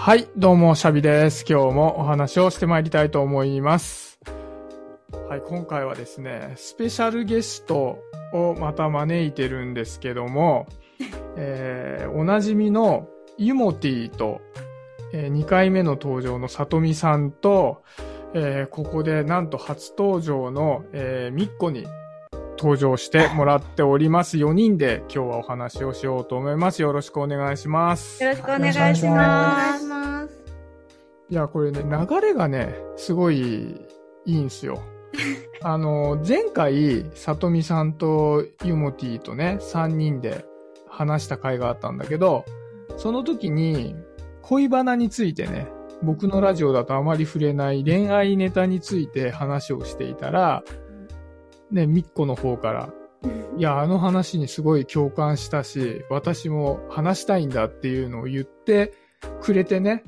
はい、どうも、シャビです。今日もお話をしてまいりたいと思います。はい、今回はですね、スペシャルゲストをまた招いてるんですけども、えーおなじみのユモティと、え2回目の登場のさとみさんと、えーここでなんと初登場の、えーみっこに登場してもらっております。4人で今日はお話をしようと思います。よろしくお願いします。よろしくお願いします。願いや、これね、流れがね、すごいいいんすよ。あの、前回、さとみさんとユモティとね、3人で話した回があったんだけど、その時に、恋バナについてね、僕のラジオだとあまり触れない恋愛ネタについて話をしていたら、ね、みっこの方から、いや、あの話にすごい共感したし、私も話したいんだっていうのを言ってくれてね、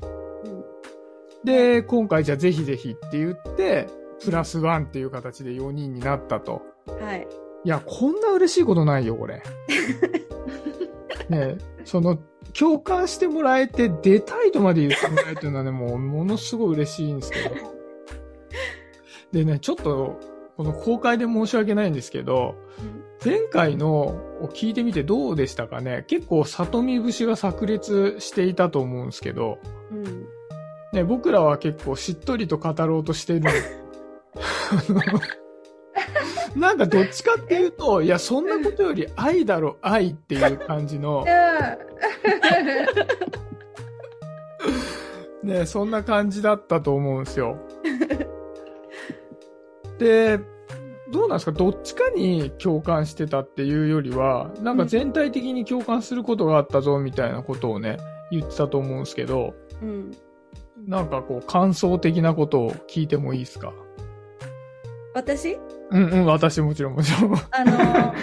で、今回じゃあぜひぜひって言って、プラスワンっていう形で4人になったと。はい。いや、こんな嬉しいことないよ、これ。ねえその、共感してもらえて、出たいとまで言ってもらえるというのはね、もう、ものすごい嬉しいんですけど。でね、ちょっと、この公開で申し訳ないんですけど、前回のを聞いてみてどうでしたかね結構、里見節が炸裂していたと思うんですけど、うん。ね、僕らは結構しっとりと語ろうとしてる。なんかどっちかっていうと、いや、そんなことより愛だろ、愛っていう感じの、ね、そんな感じだったと思うんですよ。で、どうなんですか？どっちかに共感してたっていうよりは、なんか全体的に共感することがあったぞみたいなことをね、言ってたと思うんですけど、うん。なんかこう感想的なことを聞いてもいいですか？私？うんうん、私もちろんもちろん。あの、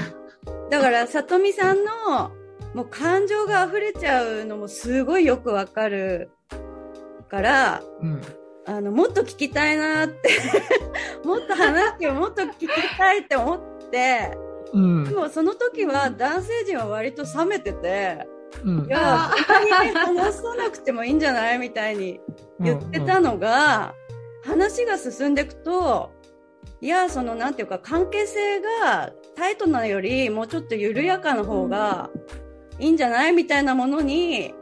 だから、さとみさんの、もう感情が溢れちゃうのもすごいよくわかるから、うん。あの、もっと聞きたいなって、もっと話してよ、もっと聞きたいって思って、うんで。もその時は男性陣は割と冷めてて、うんい。や、他に話さなくてもいいんじゃない？みたいに言ってたのが、話が進んでいくと、いや、その、なんていうか、関係性がタイトなより、もうちょっと緩やかな方がいいんじゃない？みたいなものに、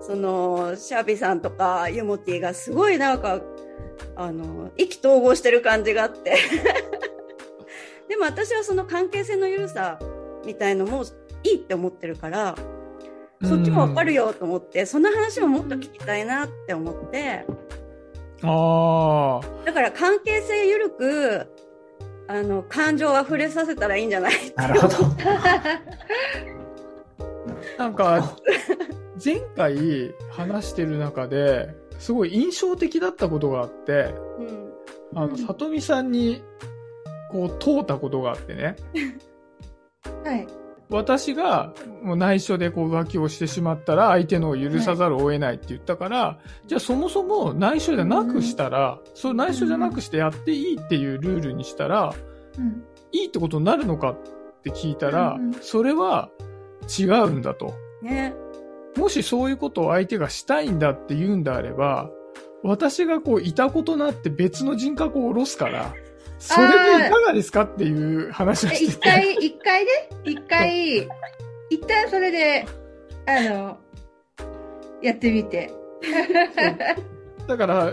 その、シャービーさんとかユモティがすごいなんか、あの、意気投合してる感じがあって。でも私はその関係性の緩さみたいのもいいって思ってるから、そっちもわかるよと思って、その話ももっと聞きたいなって思って、ああ。だから関係性緩く、あの、感情を溢れさせたらいいんじゃない？なるほど。なんか、前回話してる中で、すごい印象的だったことがあって、うん。あの、里見さんに、こう、通ったことがあってね。はい。私が、もう内緒でこう浮気をしてしまったら、相手のを許さざるを得ないって言ったから、じゃあそもそも内緒じゃなくしたら、そう内緒じゃなくしてやっていいっていうルールにしたら、うん。いいってことになるのかって聞いたら、うんうんそれは違うんだと。ね。もしそういうことを相手がしたいんだって言うんであれば、私がこういたことなって別の人格を下ろすから、それでいかがですかっていう話をえ、してて。一回、一回ね、一回、一旦それで、あの、やってみて。だから、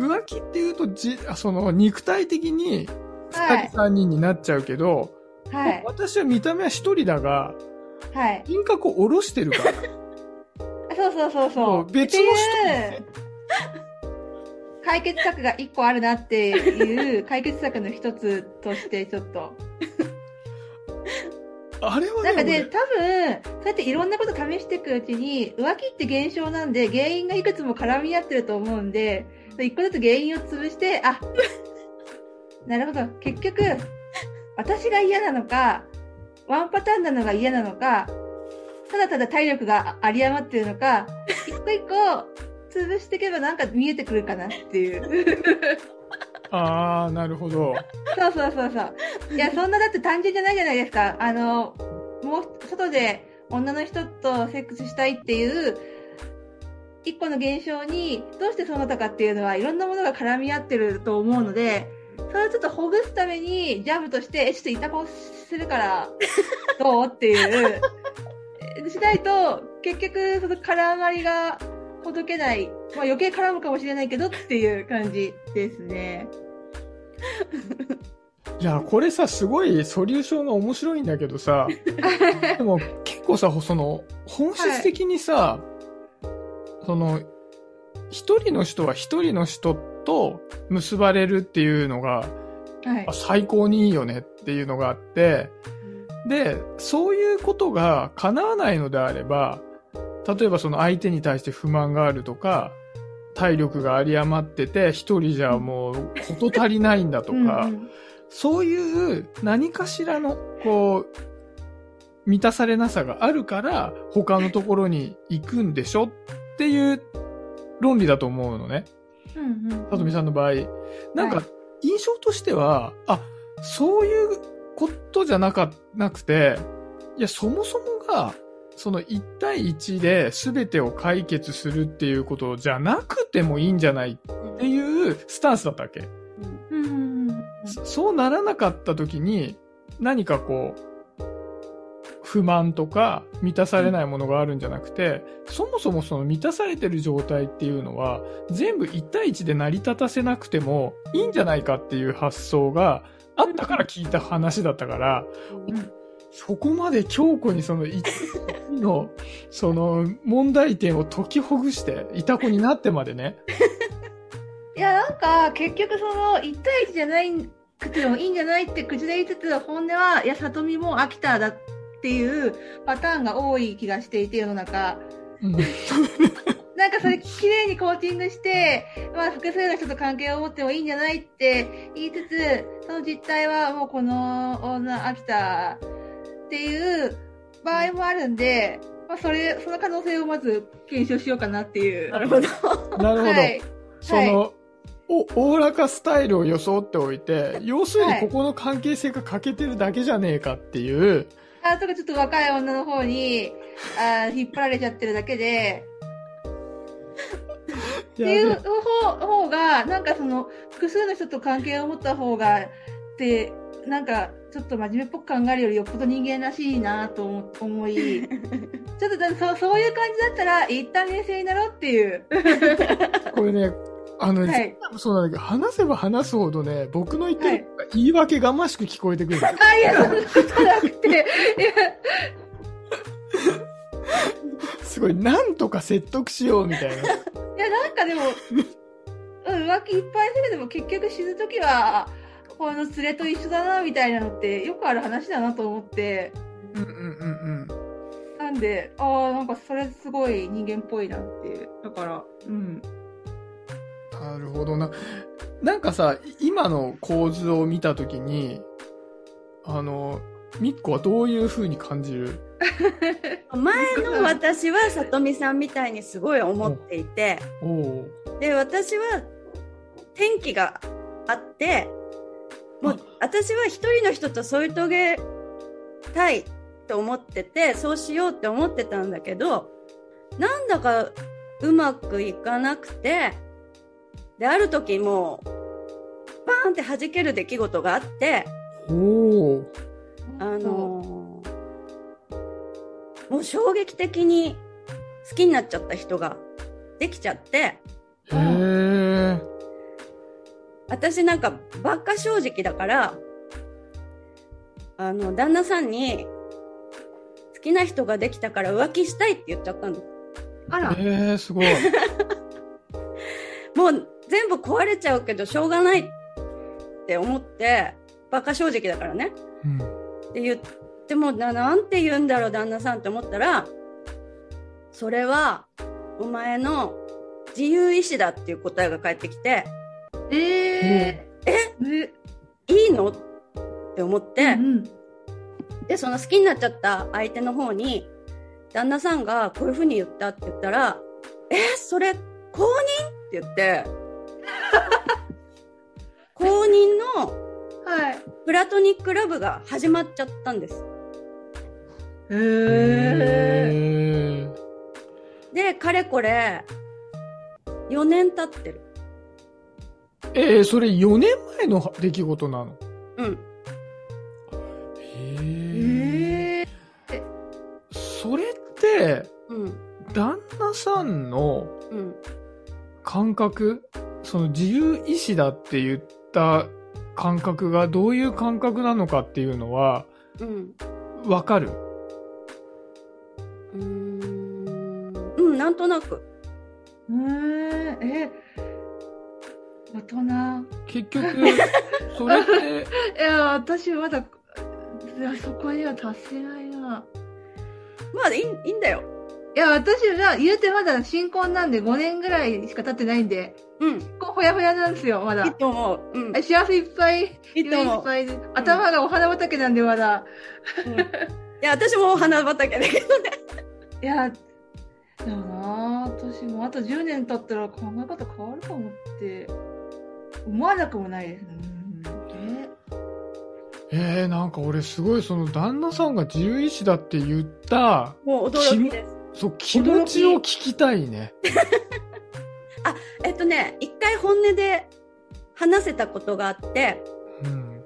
浮気っていうとじ、その肉体的にはい二人三人になっちゃうけど、はい。私は見た目は一人だが、はい。人格を下ろしてるから。あそうそうそうそそうう。別の人ね解決策が一個あるなっていう解決策の一つとしてちょっと。あれはね、なんかね、俺多分、そうやっていろんなこと試していくうちに、浮気って現象なんで、原因がいくつも絡み合ってると思うんで、一個ずつ原因を潰して、あ、なるほど、結局、私が嫌なのか、ワンパターンなのが嫌なのか、ただただ体力が有り余ってるのか、一個一個潰していけばなんか見えてくるかなっていう。ああ、なるほど。そうそうそうそう。いや、そんなだって単純じゃないじゃないですか。あの、もう、外で女の人とセックスしたいっていう一個の現象にどうしてそうなったかっていうのはいろんなものが絡み合ってると思うので、それをちょっとほぐすためにジャブとして、え、ちょっとイタコするから、どう？っていう、えしないと、結局、その絡まりがほどけない、まあ余計絡むかもしれないけどっていう感じですね。いや、これさ、すごいソリューションが面白いんだけどさ、でも結構さ、その、本質的にさ、その、一人の人は一人の人と結ばれるっていうのが、はいあ。最高にいいよねっていうのがあって、で、そういうことが叶わないのであれば、例えばその相手に対して不満があるとか、体力が有り余ってて、一人じゃもう事足りないんだとか、うんうんそういう何かしらの、こう、満たされなさがあるから、他のところに行くんでしょっていう論理だと思うのね。うんうんさとみさんの場合。なんかはい、印象としては、あ、そういうことじゃなか、なくて、いや、そもそもが、その1対1で全てを解決するっていうことじゃなくてもいいんじゃないっていうスタンスだったわけ。そうならなかった時に、何かこう、不満とか満たされないものがあるんじゃなくて、そもそもその満たされてる状態っていうのは、全部1対1で成り立たせなくてもいいんじゃないかっていう発想があったから聞いた話だったから、そこまで強固にその一の、その問題点を解きほぐして、いた子になってまでね。いや、なんか、結局その、1対1じゃないくてもいいんじゃないって口で言いつつ、本音は、いや、里見も飽きただっていうパターンが多い気がしていて、世の中。うん なんかそれ、綺麗にコーティングして、まあ、複数の人と関係を持ってもいいんじゃないって言いつつ、その実態はもうこの女飽きたっていう場合もあるんで、まあ、それ、その可能性をまず検証しようかなっていう。なるほど。なるほど。はい。その、お、おおらかスタイルを装っておいて、要するにここの関係性が欠けてるだけじゃねえかっていう、あとかちょっと若い女の方に、あー引っ張られちゃってるだけで、っていう方方が、なんかその、複数の人と関係を持った方が、って、なんか、ちょっと真面目っぽく考えるよりよっぽど人間らしいなと思思い、ちょっとだそうそういう感じだったら、一旦冷静になろうっていう。これね、あの、はいそうなんだけど、話せば話すほどね、僕の言ってる、はい言い訳がましく聞こえてくる。あ、いや、そんなことなくて、いや、すごい、なんとか説得しようみたいな。いや、なんかでも、うん、浮気いっぱいするでも結局死ぬときは、この連れと一緒だな、みたいなのってよくある話だなと思って、うんうんうんなんで、ああ、なんかそれすごい人間っぽいなっていう。だから、うん。うん。なるほどな。なんかさ、今の構図を見たときに、あの、みっこはどういう風に感じる？前の私は里見さんみたいにすごい思っていて、で、私は天気があって、もう私は一人の人と添い遂げたいと思ってて、そうしようって思ってたんだけど、なんだかうまくいかなくて、で、ある時もう、バーンって弾ける出来事があって、あのーもう衝撃的に好きになっちゃった人ができちゃって、へえ。私なんかばっか正直だから、あの、旦那さんに、好きな人ができたから浮気したいって言っちゃったんです。あら、へえ、すごい。もう全部壊れちゃうけどしょうがないって思って、バカ正直だからね。うん。って言ってもな、なんて言うんだろう、旦那さんって思ったら、それは、お前の自由意志だっていう答えが返ってきて、えええー。え、いいの？って思って、うん。で、その好きになっちゃった相手の方に、旦那さんがこういう風に言ったって言ったら、え、それ、公認？って言って、公認のはい。プラトニックラブが始まっちゃったんです。へえ。へえ。で、かれこれ、4年経ってる。えー、それ4年前の出来事なの？うん。へえ。えそれって、うん。旦那さんのうん。感覚、その自由意志だって言った感覚がどういう感覚なのかっていうのは、うん。わかる？うーん。うん、なんとなく。うーん、え、大人。結局、それって、いや、私まだ、いやそこには達せないな。まあ、いいいいんだよ。いや、私は、言うてまだ新婚なんで5年ぐらいしか経ってないんで、うん。ほやほやなんですよ、まだいい。と思う。うん。幸せいっぱい、いいと夢い思う。っぱいで、頭がお花畑なんでまだ。うんいや、私もお花畑だけどね。いや、でもな私もあと10年経ったら考え方変わるかもって、思わなくもないです。うん、ええー、なんか俺すごいその旦那さんが自由意志だって言った、もう驚きです。そう、気持ちを聞きたいね。えっとね、一回本音で話せたことがあって、うん。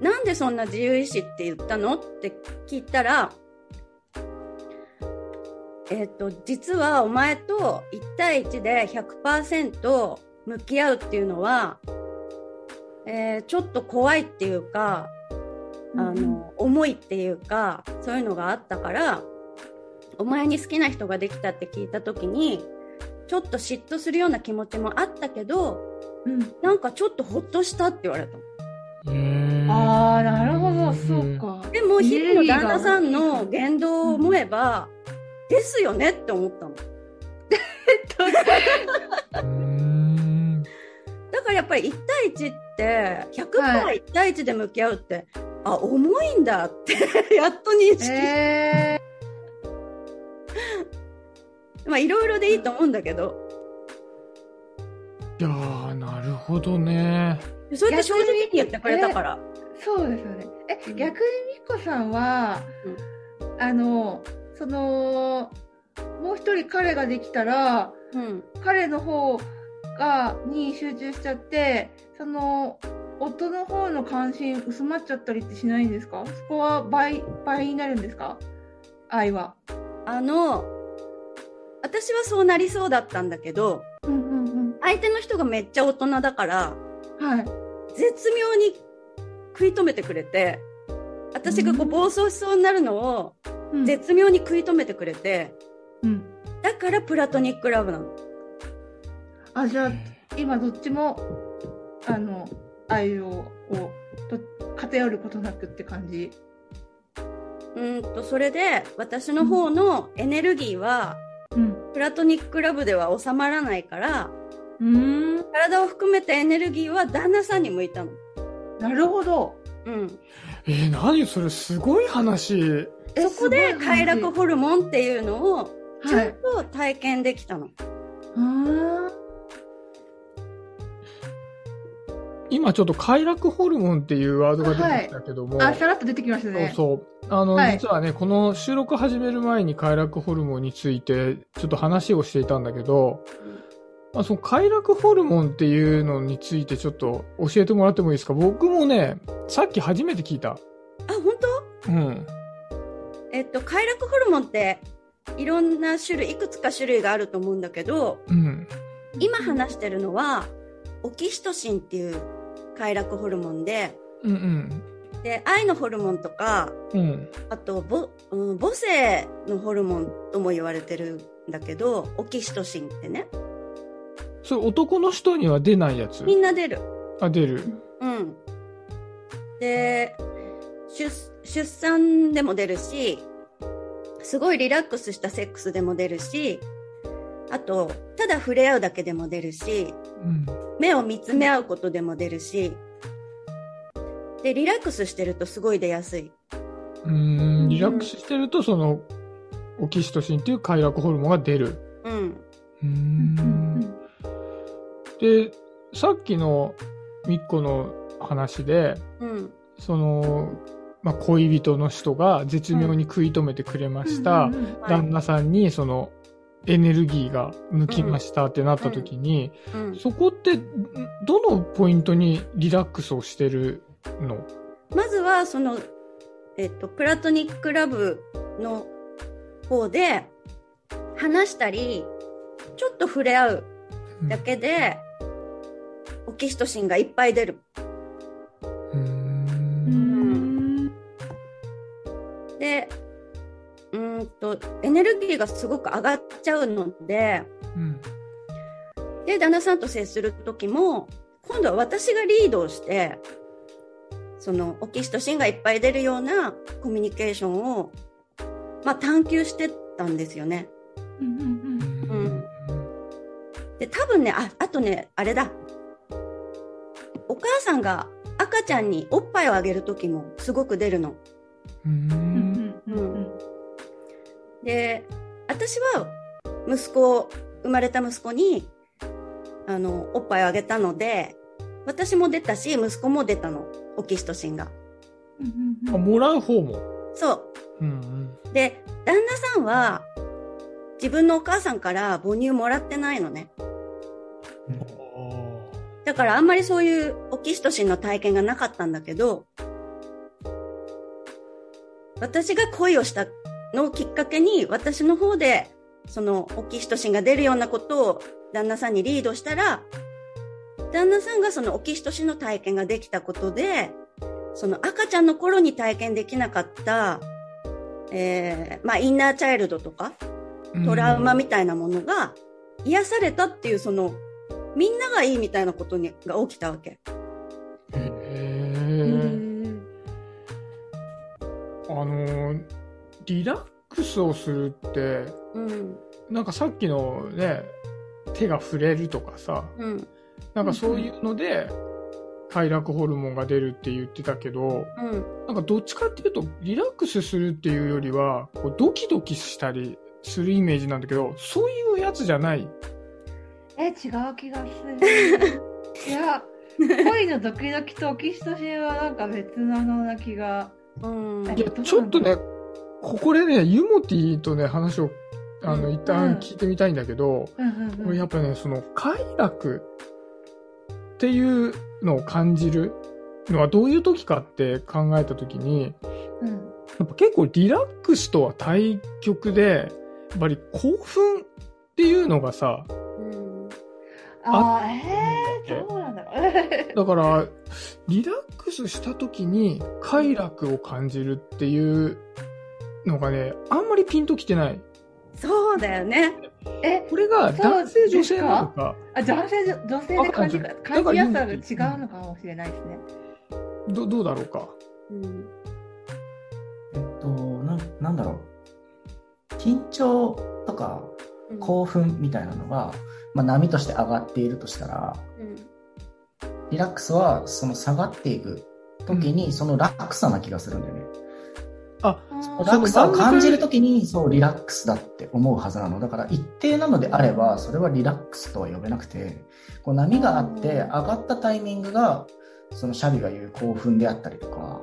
なんでそんな自由意志って言ったの？って聞いたら、えっ、と、実はお前と1対1で100%向き合うっていうのは、えーちょっと怖いっていうか、あの、重いっていうか、そういうのがあったから、お前に好きな人ができたって聞いた時に、ちょっと嫉妬するような気持ちもあったけど、うん。なんかちょっとほっとしたって言われたああ、なるほど、そう。か。でも、日々の旦那さんの言動を思えば、ですよねって思ったの。り1対1って、は 100%1 対1で向き合うって、あ、重いんだって、やっと認識 まあいろいろでいいと思うんだけど、いやー、なるほどね。そうやって正直に言ってくれたから。ー、そうですよね。え、うん逆にみっこさんは、あの、その、もう一人彼ができたら、うん。彼の方が、に集中しちゃって、その、夫の方の関心薄まっちゃったりってしないんですか？そこは倍、倍になるんですか？愛は。あの、私はそうなりそうだったんだけど、うんうんうん。相手の人がめっちゃ大人だから、はい。絶妙に食い止めてくれて、私がこう暴走しそうになるのをうん絶妙に食い止めてくれて、うん。だからプラトニックラブなの。あ、じゃあ、今どっちも、あの、愛を、を、と偏ることなくって感じ？うーんと、それで私の方のエネルギーは、うん。プラトニックラブでは収まらないから、うーん。体を含めたエネルギーは旦那さんに向いたの。なるほど。うん。えー、何それすごい話。えそこで快楽ホルモンっていうのをちゃんはい。と体験できたの。あ今ちょっと快楽ホルモンっていうワードが出てきたけども、ーあ、さらっと出てきましたそうね。そう。あの、はい実はね、この収録始める前に快楽ホルモンについてちょっと話をしていたんだけど、まあ、その快楽ホルモンっていうのについてちょっと教えてもらってもいいですか？僕もね、さっき初めて聞いた。あ、本当？うん。えっと、快楽ホルモンっていろんな種類、いくつか種類があると思うんだけど、うん。今話してるのは、オキシトシンっていう快楽ホルモンで、うんうん。で、愛のホルモンとか、うん。あと、ぼ、うん、母性のホルモンとも言われてるんだけど、オキシトシンってね、それ男の人には出ないやつ？みんな出る。あ、出る。うん。で、出、出産でも出るし、すごいリラックスしたセックスでも出るし、あと、ただ触れ合うだけでも出るし、うん。目を見つめ合うことでも出るし、で、リラックスしてるとすごい出やすい。うーん、リラックスしてると、その、オキシトシンっていう快楽ホルモンが出る。うん。うんん。で、さっきのみっこの話で、うん。その、まあ、恋人の人が絶妙に食い止めてくれました。うんうんうんはい旦那さんに、その、エネルギーが抜きましたってなった時に、うん。そこって、んどのポイントにリラックスをしてるの？まずは、その、えっと、プラトニックラブの方で、話したり、ちょっと触れ合うだけで、オキシトシンがいっぱい出る。うーん。で、うーんと、エネルギーがすごく上がっちゃうので、うん。で、旦那さんと接するときも、今度は私がリードをして、そのオキシトシンがいっぱい出るようなコミュニケーションを、まあ探求してったんですよね。うんうんうんで、多分ね、あ、あとね、あれだ。お母さんが赤ちゃんにおっぱいをあげるときもすごく出るの。うんうんで、私は息子、生まれた息子に、あの、おっぱいをあげたので、私も出たし、息子も出たの。オキシトシンが。うんあ、もらう方も？そうんう。で、旦那さんは、自分のお母さんから母乳もらってないのね。うん。だからあんまりそういうオキシトシンの体験がなかったんだけど、私が恋をしたのをきっかけに、私の方で、そのオキシトシンが出るようなことを旦那さんにリードしたら、旦那さんがそのオキシトシンの体験ができたことで、その赤ちゃんの頃に体験できなかった、えー、まあ、インナーチャイルドとか、トラウマみたいなものが癒されたっていう、その、みんながいいみたいなことにが起きたわけ。あのー、リラックスをするって、うん。なんかさっきのね、手が触れるとかさ、うん。なんかそういうので、快楽ホルモンが出るって言ってたけど、うん。なんかどっちかっていうと、リラックスするっていうよりは、こうドキドキしたりするイメージなんだけど、そういうやつじゃない。え、違う気がする。いや、恋のドキドキとオキシトシンはなんか別なのな気が。うん。いや、ちょっとね、ここでね、ユモティとね、話を、あの、うん一旦聞いてみたいんだけど、うんうんうん。これやっぱね、その、快楽っていうのを感じるのはどういう時かって考えた時に、うん。やっぱ結構リラックスとは対極で、やっぱり興奮っていうのがさ、うん。あー、えー、どうなんだ。ろう。だから、リラックスした時に快楽を感じるっていうのがね、あんまりピンときてない。そうだよね。え、これが男性女性なのか、あ男性女性で感じあ感じやすさが違うのかもしれないですね。どどうだろうか？うん。えっと、ななんだろう。緊張とか興奮みたいなのが、まあ、波として上がっているとしたら、うん。リラックスはその下がっていく時に、その落差な気がするんだよね。落差を感じる時に、そう、リラックスだって思うはずなの。だから、一定なのであれば、それはリラックスとは呼べなくて、こう波があって、上がったタイミングが、そのシャビが言う興奮であったりとか、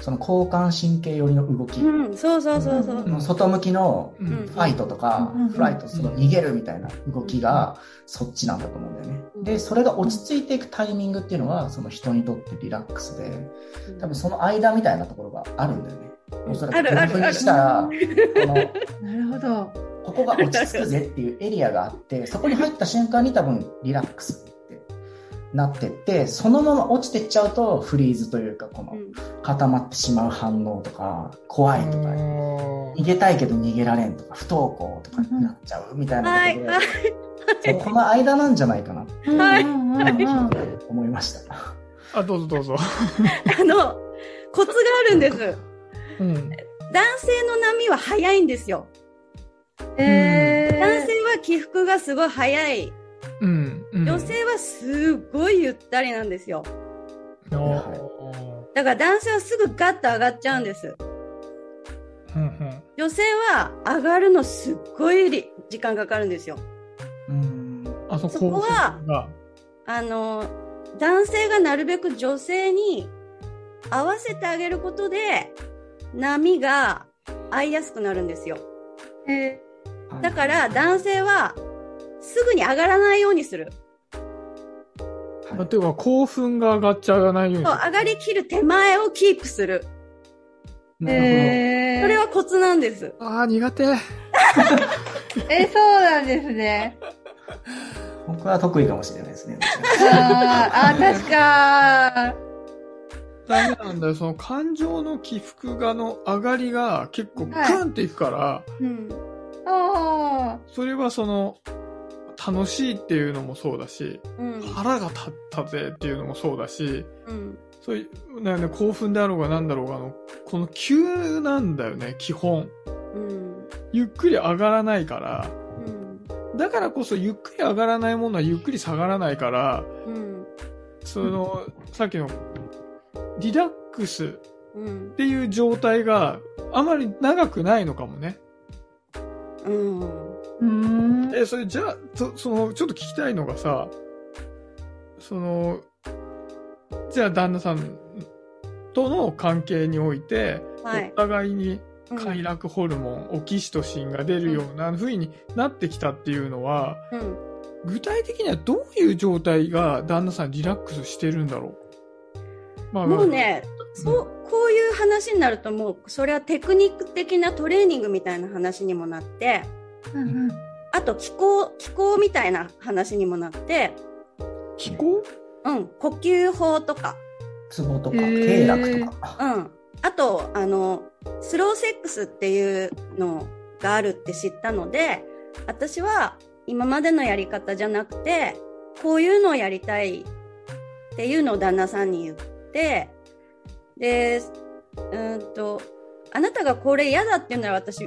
その交感神経寄りの動き、うん。そうそうそうそう。うん外向きのファイトとかうん、フライト、その逃げるみたいな動きが、そっちなんだと思うんだよね。で、それが落ち着いていくタイミングっていうのは、その人にとってリラックスで、多分その間みたいなところがあるんだよね。おそらく、こういうふうにしたら、この、なるほど。ここが落ち着くぜっていうエリアがあって、そこに入った瞬間に多分リラックスってなってって、そのまま落ちてっちゃうとフリーズというか、このうん固まってしまう反応とか、怖いとか、うん逃げたいけど逃げられんとか、不登校とかになっちゃうみたいなはい。ことで、はい。そうこの間なんじゃないかなって思いました。あ、どうぞどうぞ。あの、コツがあるんです。うん。男性の波は早いんですよ。えー、男性は起伏がすごい早い。うん。うん女性はすごいゆったりなんですよ。だから男性はすぐガッと上がっちゃうんです。うんうん女性は上がるのすっごいり時間かかるんですよ。うん。あ、そそここはが、あの、男性がなるべく女性に合わせてあげることで、波が合いやすくなるんですよ。えはいだから男性はすぐに上がらないようにする。はい例えば興奮が上がっちゃわないようにそう。上がりきる手前をキープする。なるえー、それはコツなんです。ああ、苦手。え、そうなんですね。僕は得意かもしれないですね。あーあー、確か。ダメなんだよ。その感情の起伏がの上がりが結構グーンっていくから、うん。あそれはその、楽しいっていうのもそうだし、うん。腹が立ったぜっていうのもそうだし、うん。そういう、ね、興奮であろうがなんだろうが、あの、この急なんだよね、基本。うん。ゆっくり上がらないから、うん。だからこそゆっくり上がらないものはゆっくり下がらないから、うん。その、さっきの、リラックスっうん。ていう状態があまり長くないのかもね。うん。あ。うーん。え、それじゃあ、そその、ちょっと聞きたいのがさ、その、じゃあ旦那さんとの関係において、はいお。互いにうん快楽ホルモン、オキシトシンが出るような風になってきたっていうのは、うん。具体的にはどういう状態が旦那さんリラックスしてるんだろう？まあもうね、そう、こういう話になるともう、それはテクニック的なトレーニングみたいな話にもなって、うんうん。あと気候、気候みたいな話にもなって、気候？うん、呼吸法とか、ツボとか、経絡とか。うん。あと、あの、スローセックスっていうのがあるって知ったので、私は今までのやり方じゃなくて、こういうのをやりたいっていうのを旦那さんに言って、で、うーんと、あなたがこれ嫌だって言うなら私違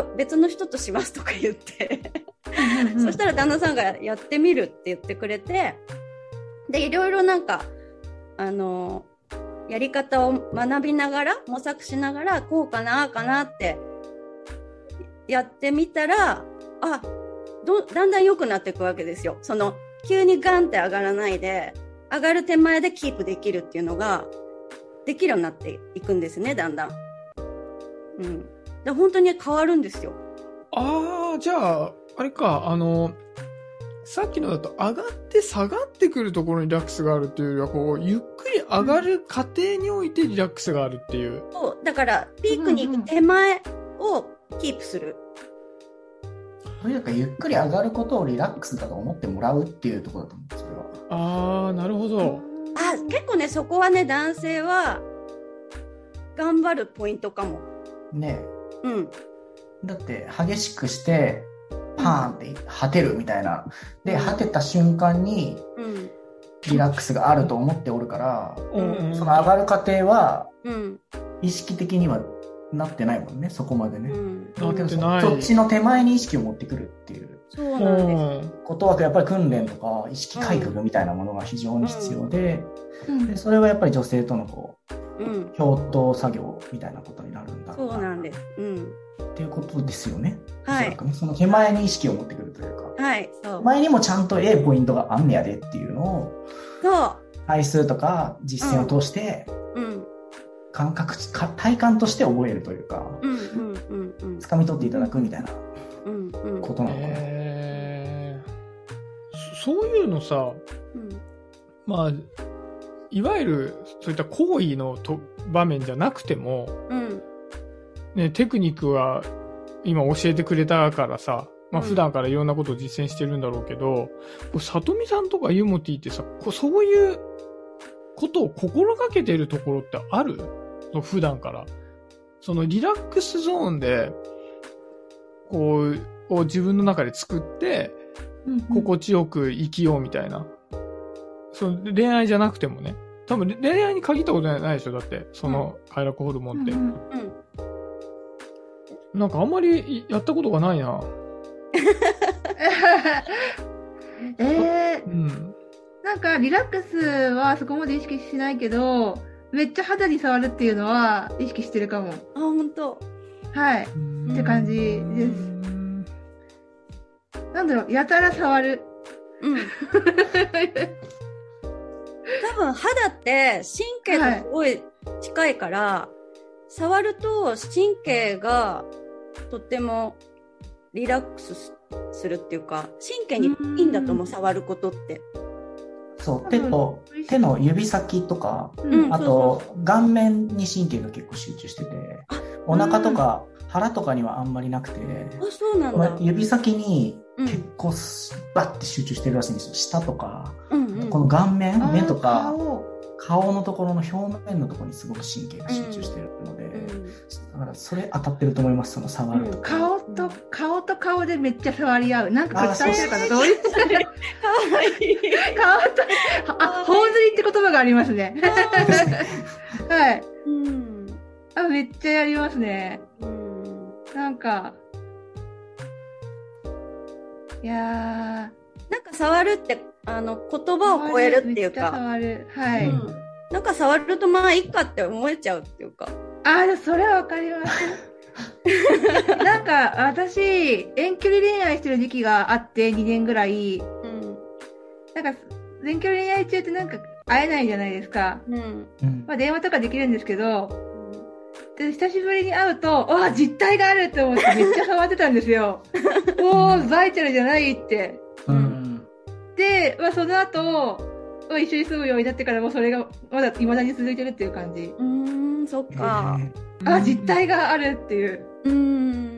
う、別の人としますとか言って、そしたら旦那さんがやってみるって言ってくれて、で、いろいろなんか、あの、やり方を学びながら、模索しながら、こうかな、かなって、やってみたら、あ、ど、だんだん良くなっていくわけですよ。その、急にガンって上がらないで、上がる手前でキープできるっていうのが、できるようになっていくんですね、だんだん。うん。で本当に変わるんですよ。ああ、じゃあ、あれか、あの、さっきのだと上がって下がってくるところにリラックスがあるっていうよりは、こう、ゆっくり上がる過程においてリラックスがあるっていう。そうだから、ピークに行く手前をキープする。というか、ゆっくり上がることをリラックスだと思ってもらうっていうところだと思う、それは。ああ、なるほど。あ、結構ね、そこはね、男性は、頑張るポイントかも。ねうん。だって、激しくして、パーンって果てるみたいな。で、果てた瞬間にうん。リラックスがあると思っておるから、うんうんその上がる過程はうん。意識的にはなってないもんね、そこまでね。うん。そっちの手前に意識を持ってくるっていうそうなんです。ことはやっぱり訓練とか意識改革みたいなものが非常に必要で,、うんでそれはやっぱり女性とのこうん。う共闘作業みたいなことになるんだろそうなんです。うん。っていうことですよね。はい。おその手前に意識を持ってくるというかはい。そう手。前にもちゃんとええポイントがあんねやでっていうのをそ回数とか実践を通してう。うん。感覚か体感として覚えるというかうん。うん。うん。うん。掴み取っていただくみたいなうん。うん。ことなのかな。えーそそういうのさ、うん。まあ、いわゆるそういった行為のと場面じゃなくても、うん。ね、テクニックは今教えてくれたからさ、まあうん普段からいろんなことを実践してるんだろうけど、こう里見さんとかユモティってさ、こうそういうことを心がけてるところってある？の普段から。そのリラックスゾーンで、こう、を自分の中で作って、心地よく生きようみたいな。その恋愛じゃなくてもね。多分恋愛に限ったことないでしょだって、その快楽ホルモンって。うんうんうん。なんかあんまりやったことがないな。えー、うん。なんかリラックスはそこまで意識しないけど、めっちゃ肌に触るっていうのは意識してるかも。あ、本当。はい。って感じですなんだろう、やたら触る。うん。多分肌って神経とすごい近いから、触ると神経がとってもリラックスするっていうか、神経にいいんだと思う、触ることって。そう、手と、手の指先とか、うんあと、顔面に神経が結構集中してて、お腹とか腹とかにはあんまりなくて、あ、そうなんだ。指先にうん結構スバッて集中してるらしいんですよ。舌とか、うんうんこの顔面、目とか、顔顔のところの表面のところにすごく神経が集中してるので、うんだからそれ当たってると思います、その触るとか。顔と、顔と顔でめっちゃ触り合う。なんか伝えてるかな？どういうかわいい。顔と、あ、頬ずりって言葉がありますね。はい。うん。あ、めっちゃやりますね。うんなんか、いやなんか触るって、あの、言ー。葉を超えるっていうめっちゃか、触る。はい。うんなんか触るとまあいいかって思えちゃうっていうか。あ、でもそれはわかります。なんか、私、遠距離恋愛してる時期があって、2年ぐらい。うん。なんか、遠距離恋愛中ってなんか会えないじゃないですか。うん。うんまあ電話とかできるんですけど、で久しぶりに会うと、あ、実体があるって思って めっちゃ触ってたんですよ。おー、バイタルじゃないって。うんで、まあその後、まあ一緒に住むようになってからもそれがまだ未だに続いてるっていう感じ。うーん、そっか。あ、実体があるっていう。うーん。